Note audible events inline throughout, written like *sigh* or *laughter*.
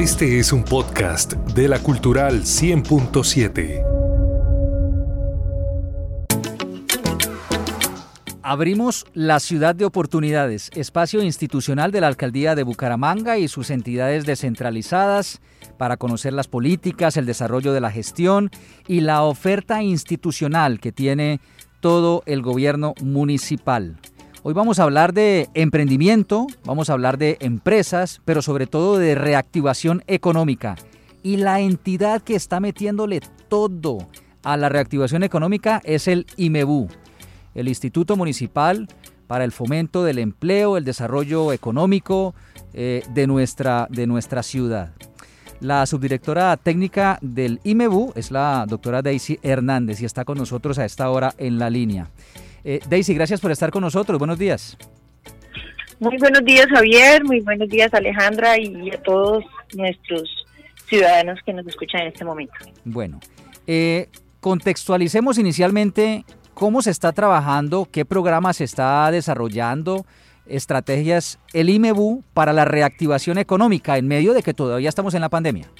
Este es un podcast de la Cultural 100.7. Abrimos la ciudad de oportunidades, espacio institucional de la Alcaldía de Bucaramanga y sus entidades descentralizadas para conocer las políticas, el desarrollo de la gestión y la oferta institucional que tiene todo el gobierno municipal. Hoy vamos a hablar de emprendimiento, vamos a hablar de empresas, pero sobre todo de reactivación económica. Y la entidad que está metiéndole todo a la reactivación económica es el IMEBU, el Instituto Municipal para el Fomento del Empleo, el Desarrollo Económico eh, de, nuestra, de nuestra ciudad. La subdirectora técnica del IMEBU es la doctora Daisy Hernández y está con nosotros a esta hora en la línea. Eh, Daisy, gracias por estar con nosotros. Buenos días. Muy buenos días, Javier. Muy buenos días, Alejandra, y a todos nuestros ciudadanos que nos escuchan en este momento. Bueno, eh, contextualicemos inicialmente cómo se está trabajando, qué programa se está desarrollando, estrategias el IMEBU para la reactivación económica en medio de que todavía estamos en la pandemia.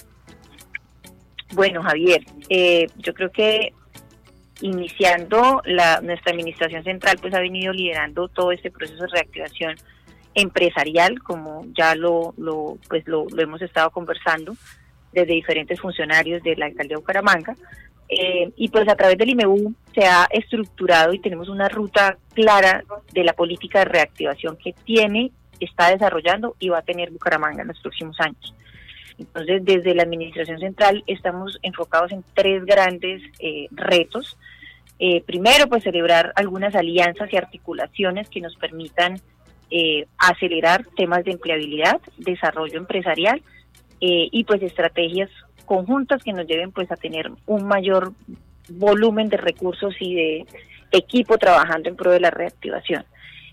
Bueno, Javier, eh, yo creo que iniciando la, nuestra administración central pues ha venido liderando todo este proceso de reactivación empresarial como ya lo, lo pues lo, hemos estado conversando desde diferentes funcionarios de la alcaldía de Bucaramanga eh, y pues a través del IMEU se ha estructurado y tenemos una ruta clara de la política de reactivación que tiene, está desarrollando y va a tener Bucaramanga en los próximos años. Entonces, desde la Administración Central estamos enfocados en tres grandes eh, retos. Eh, primero, pues celebrar algunas alianzas y articulaciones que nos permitan eh, acelerar temas de empleabilidad, desarrollo empresarial y pues estrategias conjuntas que nos lleven pues a tener un mayor volumen de recursos y de equipo trabajando en pro de la reactivación.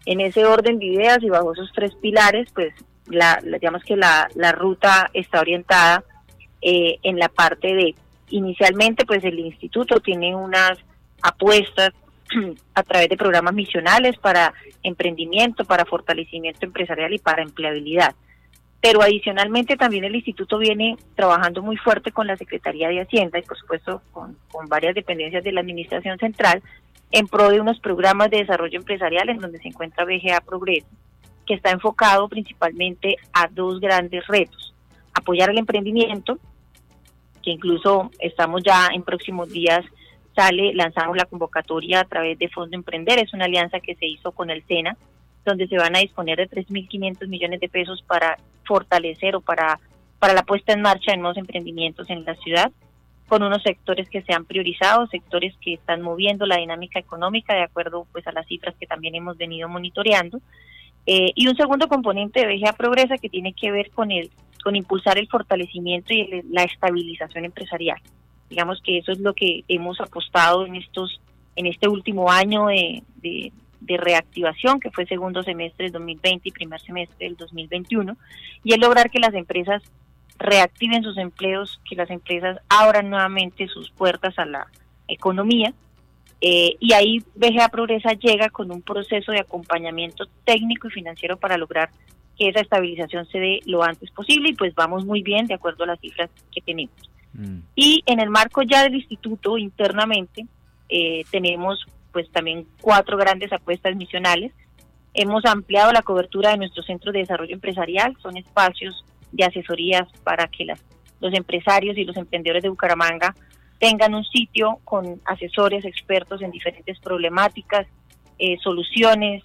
En ese orden de ideas y bajo esos tres pilares, pues la, digamos que la, la ruta está orientada eh, en la parte de, inicialmente pues el instituto tiene unas apuestas *clears throat* a través de programas misionales para emprendimiento, para fortalecimiento empresarial y para empleabilidad. Pero adicionalmente también el instituto viene trabajando muy fuerte con la Secretaría de Hacienda y por supuesto con, con varias dependencias de la Administración Central en pro de unos programas de desarrollo empresarial en donde se encuentra BGA Progreso que está enfocado principalmente a dos grandes retos. Apoyar el emprendimiento, que incluso estamos ya en próximos días, sale, lanzamos la convocatoria a través de Fondo Emprender, es una alianza que se hizo con el SENA, donde se van a disponer de 3.500 millones de pesos para fortalecer o para, para la puesta en marcha de nuevos emprendimientos en la ciudad, con unos sectores que se han priorizado, sectores que están moviendo la dinámica económica de acuerdo pues a las cifras que también hemos venido monitoreando eh, y un segundo componente de BGA Progresa que tiene que ver con el con impulsar el fortalecimiento y la estabilización empresarial. Digamos que eso es lo que hemos apostado en estos en este último año de, de, reactivación, que fue segundo semestre del 2020 y primer semestre del 2021, y es lograr que las empresas reactiven sus empleos, que las empresas abran nuevamente sus puertas a la economía eh, y ahí BGA Progresa llega con un proceso de acompañamiento técnico y financiero para lograr que esa estabilización se dé lo antes posible y pues vamos muy bien de acuerdo a las cifras que tenemos. Mm. Y en el marco ya del instituto internamente eh, tenemos pues también cuatro grandes apuestas misionales. Hemos ampliado la cobertura de nuestros centros de desarrollo empresarial, son espacios de asesorías para que las, los empresarios y los emprendedores de Bucaramanga tengan un sitio con asesores expertos en diferentes problemáticas, eh, soluciones,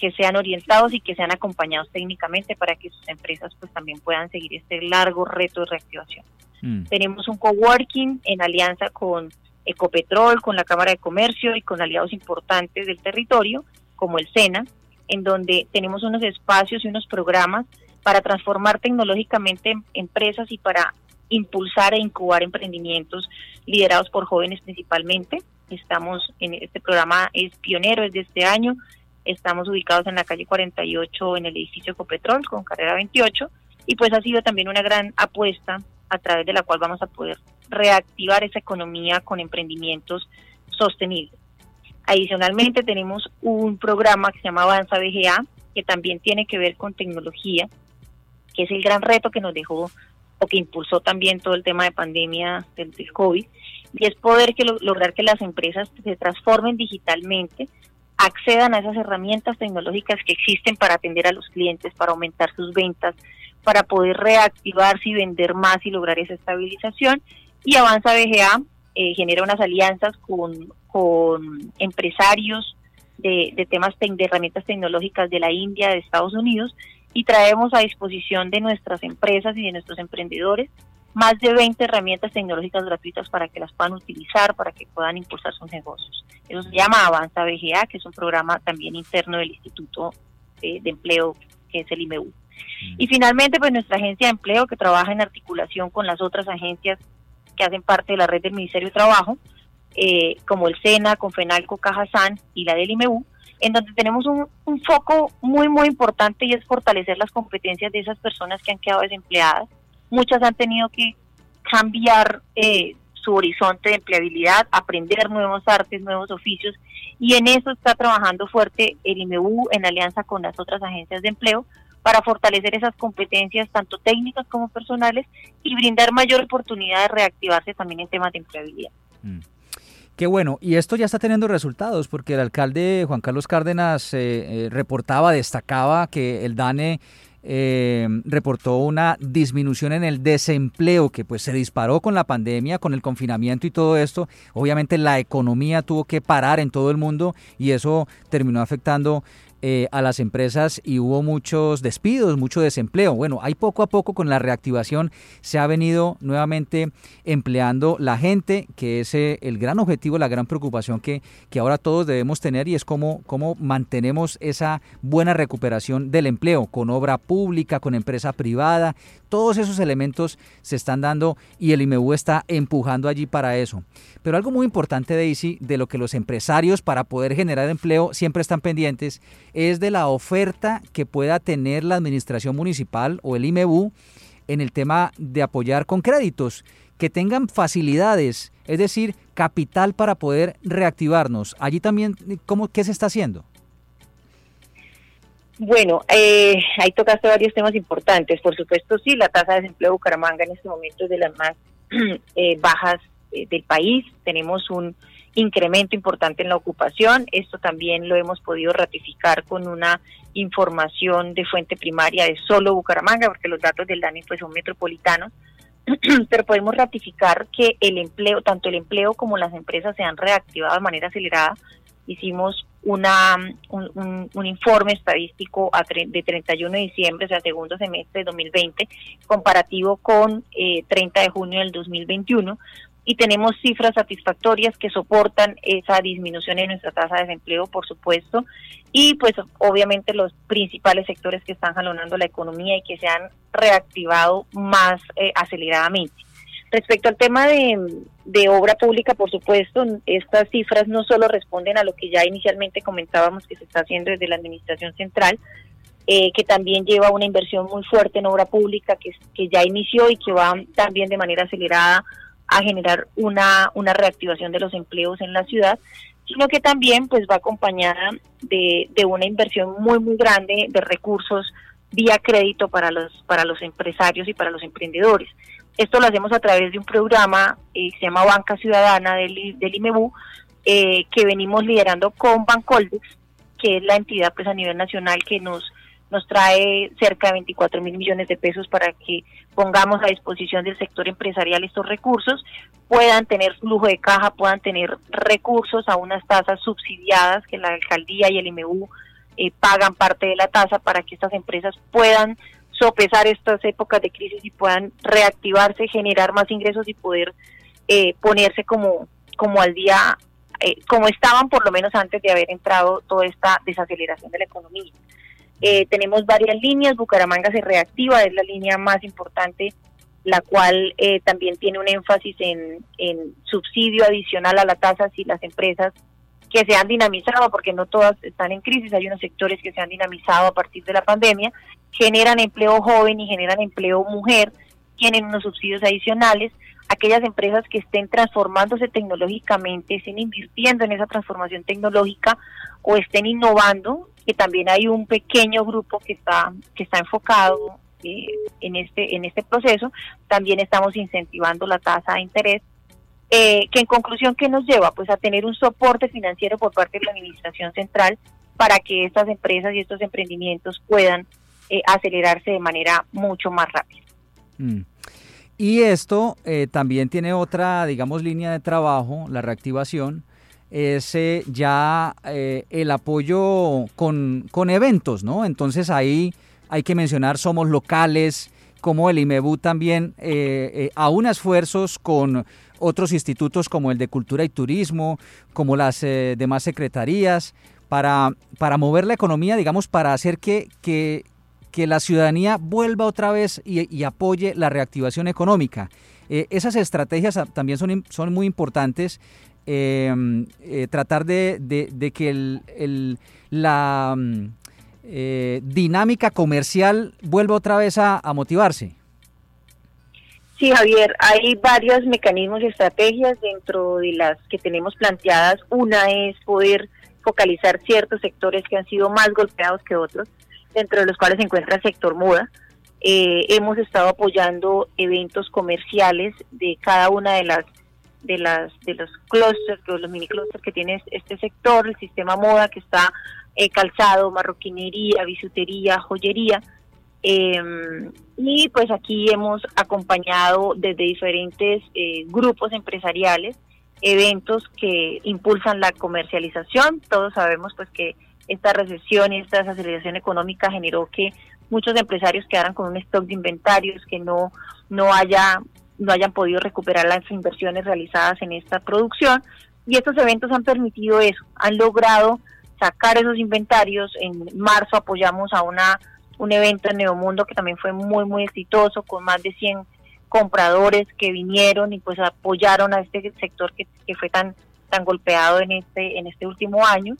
que sean orientados y que sean acompañados técnicamente para que sus empresas pues también puedan seguir este largo reto de reactivación. Mm. Tenemos un coworking en alianza con Ecopetrol, con la Cámara de Comercio y con aliados importantes del territorio, como el SENA, en donde tenemos unos espacios y unos programas para transformar tecnológicamente empresas y para impulsar e incubar emprendimientos liderados por jóvenes principalmente. Estamos en este programa, es pionero, es de este año. Estamos ubicados en la calle 48 en el edificio Copetrol con carrera 28 y pues ha sido también una gran apuesta a través de la cual vamos a poder reactivar esa economía con emprendimientos sostenibles. Adicionalmente tenemos un programa que se llama Avanza BGA, que también tiene que ver con tecnología, que es el gran reto que nos dejó o que impulsó también todo el tema de pandemia del, COVID, y es poder que lograr que las empresas se transformen digitalmente, accedan a esas herramientas tecnológicas que existen para atender a los clientes, para aumentar sus ventas, para poder reactivarse y vender más y lograr esa estabilización. Y Avanza BGA eh, genera unas alianzas con, empresarios de temas de herramientas tecnológicas de la India, de Estados Unidos, y traemos a disposición de nuestras empresas y de nuestros emprendedores más de 20 herramientas tecnológicas gratuitas para que las puedan utilizar, para que puedan impulsar sus negocios. Eso se llama Avanza BGA, que es un programa también interno del Instituto eh, de Empleo, que es el IMEU. Mm. Y finalmente, pues nuestra agencia de empleo, que trabaja en articulación con las otras agencias que hacen parte de la red del Ministerio de Trabajo, eh, como el SENA, Confenalco, Cajazán y la del IMEU, en donde tenemos un, foco muy, muy importante y es fortalecer las competencias de esas personas que han quedado desempleadas. Muchas han tenido que cambiar eh, su horizonte de empleabilidad, aprender nuevos artes, nuevos oficios, y en eso está trabajando fuerte el IMEU en alianza con las otras agencias de empleo para fortalecer esas competencias tanto técnicas como personales y brindar mayor oportunidad de reactivarse también en temas de empleabilidad. Mm. Qué bueno, y esto ya está teniendo resultados porque el alcalde Juan Carlos Cárdenas eh, eh, reportaba, destacaba que el DANE eh, reportó una disminución en el desempleo que pues se disparó con la pandemia, con el confinamiento y todo esto. Obviamente la economía tuvo que parar en todo el mundo y eso terminó afectando eh, a las empresas y hubo muchos despidos, mucho desempleo. Bueno, hay poco a poco con la reactivación se ha venido nuevamente empleando la gente, que es eh, el gran objetivo, la gran preocupación que, que ahora todos debemos tener y es cómo, cómo mantenemos esa buena recuperación del empleo con obra pública, con empresa privada. Todos esos elementos se están dando y el IMEU está empujando allí para eso. Pero algo muy importante, Daisy, de lo que los empresarios para poder generar empleo siempre están pendientes, es de la oferta que pueda tener la administración municipal o el IMEU en el tema de apoyar con créditos, que tengan facilidades, es decir, capital para poder reactivarnos. Allí también, ¿cómo, ¿qué se está haciendo? Bueno, eh, ahí tocaste varios temas importantes. Por supuesto, sí, la tasa de desempleo de Bucaramanga en este momento es de las más *clears throat* eh, bajas eh, del país. Tenemos un incremento importante en la ocupación. Esto también lo hemos podido ratificar con una información de fuente primaria de solo Bucaramanga, porque los datos del DANI pues son metropolitanos. *clears throat* Pero podemos ratificar que el empleo, tanto el empleo como las empresas se han reactivado de manera acelerada. Hicimos una, un, informe estadístico de 31 de diciembre, o sea, segundo semestre de 2020, comparativo con eh, 30 de junio del 2021, y tenemos cifras satisfactorias que soportan esa disminución en nuestra tasa de desempleo, por supuesto, y pues obviamente los principales sectores que están jalonando la economía y que se han reactivado más eh, aceleradamente. Respecto al tema de, obra pública, por supuesto, estas cifras no solo responden a lo que ya inicialmente comentábamos que se está haciendo desde la Administración Central, eh, que también lleva una inversión muy fuerte en obra pública que ya inició y que va también de manera acelerada a generar una, una reactivación de los empleos en la ciudad, sino que también pues va acompañada de, de una inversión muy muy grande de recursos vía crédito para los para los empresarios y para los emprendedores. Esto lo hacemos a través de un programa eh, que se llama Banca Ciudadana del, del IMEBU, eh, que venimos liderando con Bancoldex, que es la entidad pues a nivel nacional que nos nos trae cerca de 24 mil millones de pesos para que pongamos a disposición del sector empresarial estos recursos, puedan tener flujo de caja, puedan tener recursos a unas tasas subsidiadas que la alcaldía y el IMU eh, pagan parte de la tasa para que estas empresas puedan sopesar estas épocas de crisis y puedan reactivarse, generar más ingresos y poder eh, ponerse como, como al día, eh, como estaban por lo menos antes de haber entrado toda esta desaceleración de la economía. Eh, tenemos varias líneas, Bucaramanga se reactiva, es la línea más importante, la cual eh, también tiene un énfasis en, subsidio adicional a la tasa si las empresas que se han dinamizado, porque no todas están en crisis, hay unos sectores que se han dinamizado a partir de la pandemia, generan empleo joven y generan empleo mujer, tienen unos subsidios adicionales, aquellas empresas que estén transformándose tecnológicamente, estén invirtiendo en esa transformación tecnológica o estén innovando, que también hay un pequeño grupo que está, que está enfocado eh, en este en este proceso. También estamos incentivando la tasa de interés, eh, que en conclusión qué nos lleva, pues a tener un soporte financiero por parte de la administración central para que estas empresas y estos emprendimientos puedan eh, acelerarse de manera mucho más rápida. Mm. Y esto también tiene otra, digamos, línea de trabajo, la reactivación, es ya el apoyo con, con eventos, ¿no? Entonces ahí hay que mencionar Somos Locales, como el IMEBU también eh, eh, aún esfuerzos con otros institutos como el de Cultura y Turismo, como las eh, demás secretarías, para, para mover la economía, digamos, para hacer que, que, la ciudadanía vuelva otra vez y, apoye la reactivación económica. esas estrategias también son, son muy importantes. Tratar de, que el, la eh, dinámica comercial vuelva otra vez a, motivarse? Sí, Javier, hay varios mecanismos y estrategias dentro de las que tenemos planteadas. Una es poder focalizar ciertos sectores que han sido más golpeados que otros, dentro de los cuales se encuentra el sector moda. Eh, hemos estado apoyando eventos comerciales de cada una de las de las de los clusters, los mini clusters que tiene este sector, el sistema moda que está eh, calzado, marroquinería, bisutería, joyería. Em, y pues aquí hemos acompañado desde diferentes eh, grupos empresariales eventos que impulsan la comercialización. Todos sabemos pues que esta recesión y esta desaceleración económica generó que muchos empresarios quedaran con un stock de inventarios que no no haya no hayan podido recuperar las inversiones realizadas en esta producción y estos eventos han permitido eso, han logrado sacar esos inventarios. En marzo apoyamos a una un evento en Neomundo que también fue muy, muy exitoso, con más de 100 compradores que vinieron y pues apoyaron a este sector que, que fue tan, tan golpeado en este, en este último año.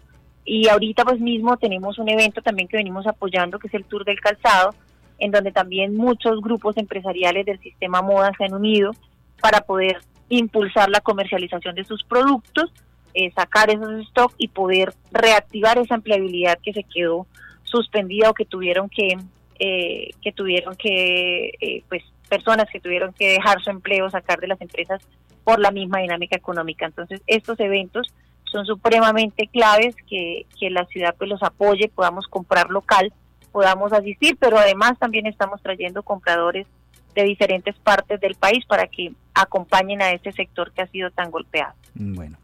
Y ahorita pues mismo tenemos un evento también que venimos apoyando, que es el Tour del Calzado, en donde también muchos grupos empresariales del sistema moda se han unido para poder impulsar la comercialización de sus productos eh, sacar esos stocks y poder reactivar esa empleabilidad que se quedó suspendida o que tuvieron que eh, que tuvieron que eh, pues personas que tuvieron que dejar su empleo sacar de las empresas por la misma dinámica económica. Entonces estos eventos son supremamente claves que, que la ciudad pues los apoye podamos comprar local podamos asistir pero además también estamos trayendo compradores de diferentes partes del país para que acompañen a este sector que ha sido tan golpeado. Bueno,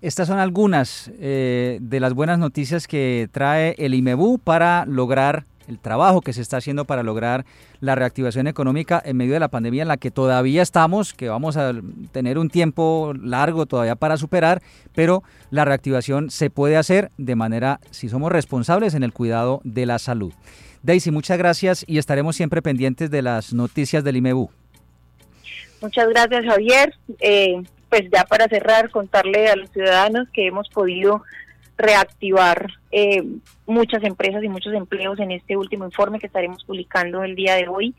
estas son algunas eh, de las buenas noticias que trae el IMEBU para lograr el trabajo que se está haciendo para lograr la reactivación económica en medio de la pandemia en la que todavía estamos, que vamos a tener un tiempo largo todavía para superar, pero la reactivación se puede hacer de manera, si somos responsables en el cuidado de la salud. Daisy, muchas gracias y estaremos siempre pendientes de las noticias del IMEBU. Muchas gracias, Javier. Eh, pues ya para cerrar, contarle a los ciudadanos que hemos podido reactivar eh, muchas empresas y muchos empleos en este último informe que estaremos publicando el día de hoy.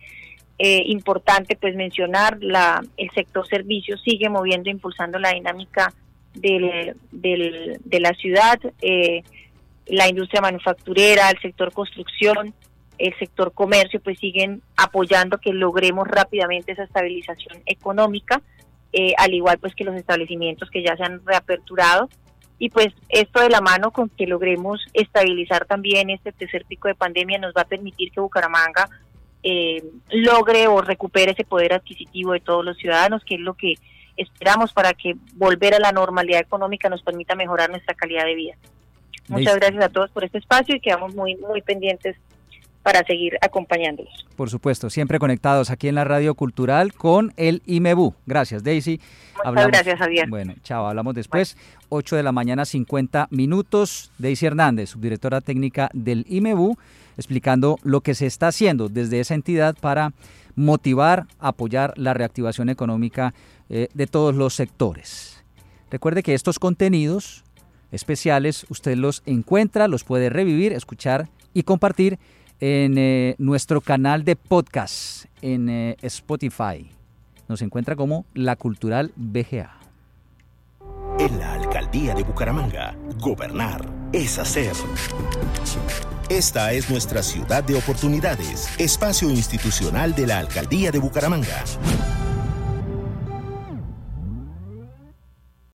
Eh, importante pues mencionar la el sector servicios sigue moviendo impulsando la dinámica del, del, de la ciudad eh, la industria manufacturera el sector construcción el sector comercio pues siguen apoyando que logremos rápidamente esa estabilización económica eh, al igual pues que los establecimientos que ya se han reaperturado. Y pues esto de la mano con que logremos estabilizar también este tercer pico de pandemia nos va a permitir que Bucaramanga eh, logre o recupere ese poder adquisitivo de todos los ciudadanos, que es lo que esperamos para que volver a la normalidad económica nos permita mejorar nuestra calidad de vida. Muchas gracias a todos por este espacio y quedamos muy, muy pendientes para seguir acompañándolos. Por supuesto, siempre conectados aquí en la Radio Cultural con el IMEBU. Gracias, Daisy. Muchas gracias, Javier. Bueno, chao, hablamos después. 8 de la mañana, 50 minutos. Daisy Hernández, subdirectora técnica del IMEBU, explicando lo que se está haciendo desde esa entidad para motivar, apoyar la reactivación económica eh, de todos los sectores. Recuerde que estos contenidos especiales usted los encuentra, los puede revivir, escuchar y compartir en eh, nuestro canal de podcast en eh, Spotify. Nos encuentra como La Cultural BGA. En la alcaldía de Bucaramanga, gobernar es hacer. Esta es nuestra ciudad de oportunidades, espacio institucional de la Alcaldía de Bucaramanga.